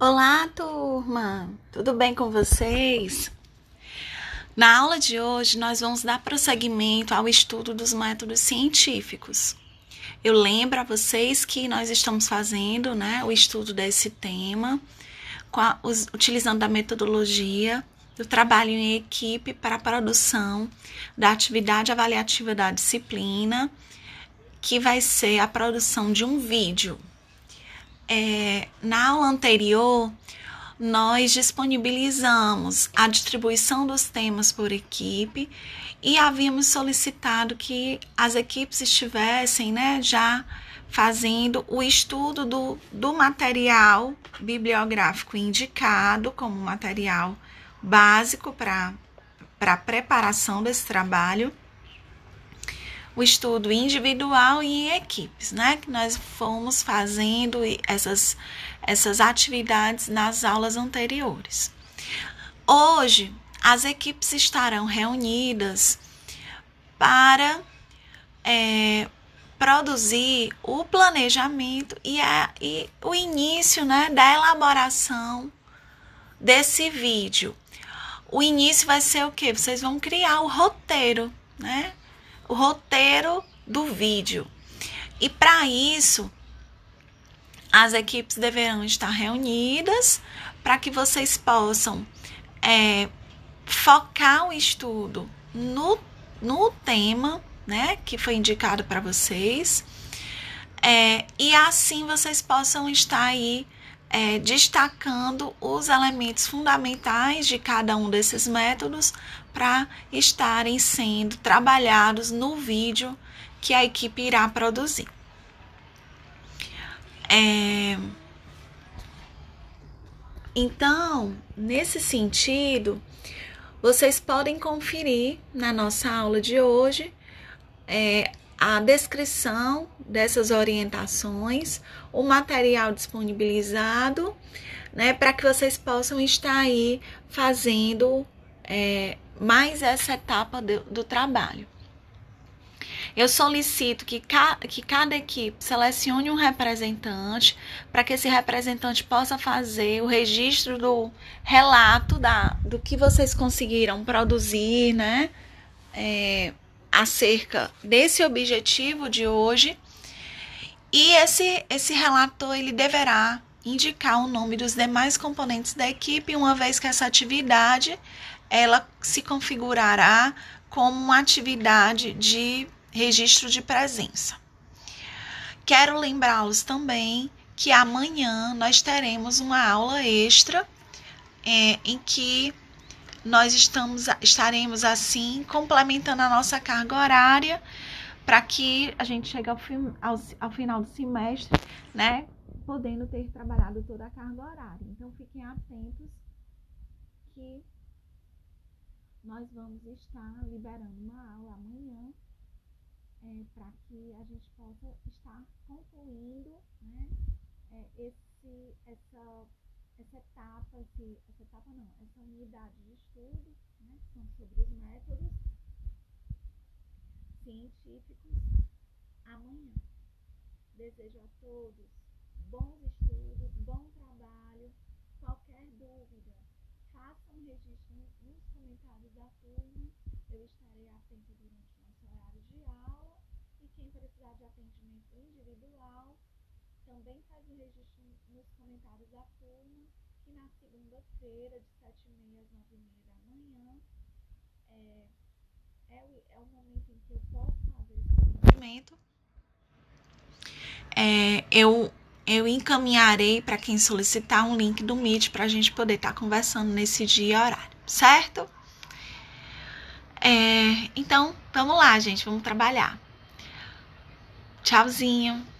Olá, turma! Tudo bem com vocês? Na aula de hoje, nós vamos dar prosseguimento ao estudo dos métodos científicos. Eu lembro a vocês que nós estamos fazendo né, o estudo desse tema, a, os, utilizando a metodologia do trabalho em equipe para a produção da atividade avaliativa da disciplina, que vai ser a produção de um vídeo é, na aula anterior, nós disponibilizamos a distribuição dos temas por equipe e havíamos solicitado que as equipes estivessem né, já fazendo o estudo do, do material bibliográfico indicado como material básico para a preparação desse trabalho o estudo individual e em equipes, né? Que nós fomos fazendo essas, essas atividades nas aulas anteriores. Hoje, as equipes estarão reunidas para é, produzir o planejamento e, a, e o início né, da elaboração desse vídeo. O início vai ser o que? Vocês vão criar o roteiro, né? O roteiro do vídeo. E para isso, as equipes deverão estar reunidas para que vocês possam é, focar o estudo no, no tema né, que foi indicado para vocês. É, e assim vocês possam estar aí é, destacando os elementos fundamentais de cada um desses métodos para estarem sendo trabalhados no vídeo que a equipe irá produzir. É... Então, nesse sentido, vocês podem conferir na nossa aula de hoje é, a descrição dessas orientações, o material disponibilizado, né, para que vocês possam estar aí fazendo é, mais essa etapa do, do trabalho. Eu solicito que, ca, que cada equipe selecione um representante para que esse representante possa fazer o registro do relato da, do que vocês conseguiram produzir, né? É, acerca desse objetivo de hoje. E esse, esse relator ele deverá indicar o nome dos demais componentes da equipe, uma vez que essa atividade ela se configurará como uma atividade de registro de presença. Quero lembrá-los também que amanhã nós teremos uma aula extra é, em que nós estamos, estaremos assim complementando a nossa carga horária para que a gente chegue ao, fim, ao, ao final do semestre, né? Podendo ter trabalhado toda a carga horária. Então fiquem atentos que nós vamos estar liberando uma aula amanhã é, para que a gente possa estar concluindo né, é, esse, essa essa etapa, essa etapa não, essa unidade de estudo, né, que são sobre os métodos científicos, amanhã. Desejo a todos bons estudos, bom trabalho. Qualquer dúvida, façam um registro nos comentários da turma. Eu estarei atenta durante o nosso horário de aula. E quem precisar de atendimento individual, também faz o registro nos comentários da turma, que na segunda-feira, de 7h30 às 9h30 da manhã, é, é, o, é o momento em que eu posso fazer esse atendimento. É, eu, eu encaminharei para quem solicitar um link do Meet para a gente poder estar tá conversando nesse dia e horário, certo? É, então, vamos lá, gente, vamos trabalhar. Tchauzinho.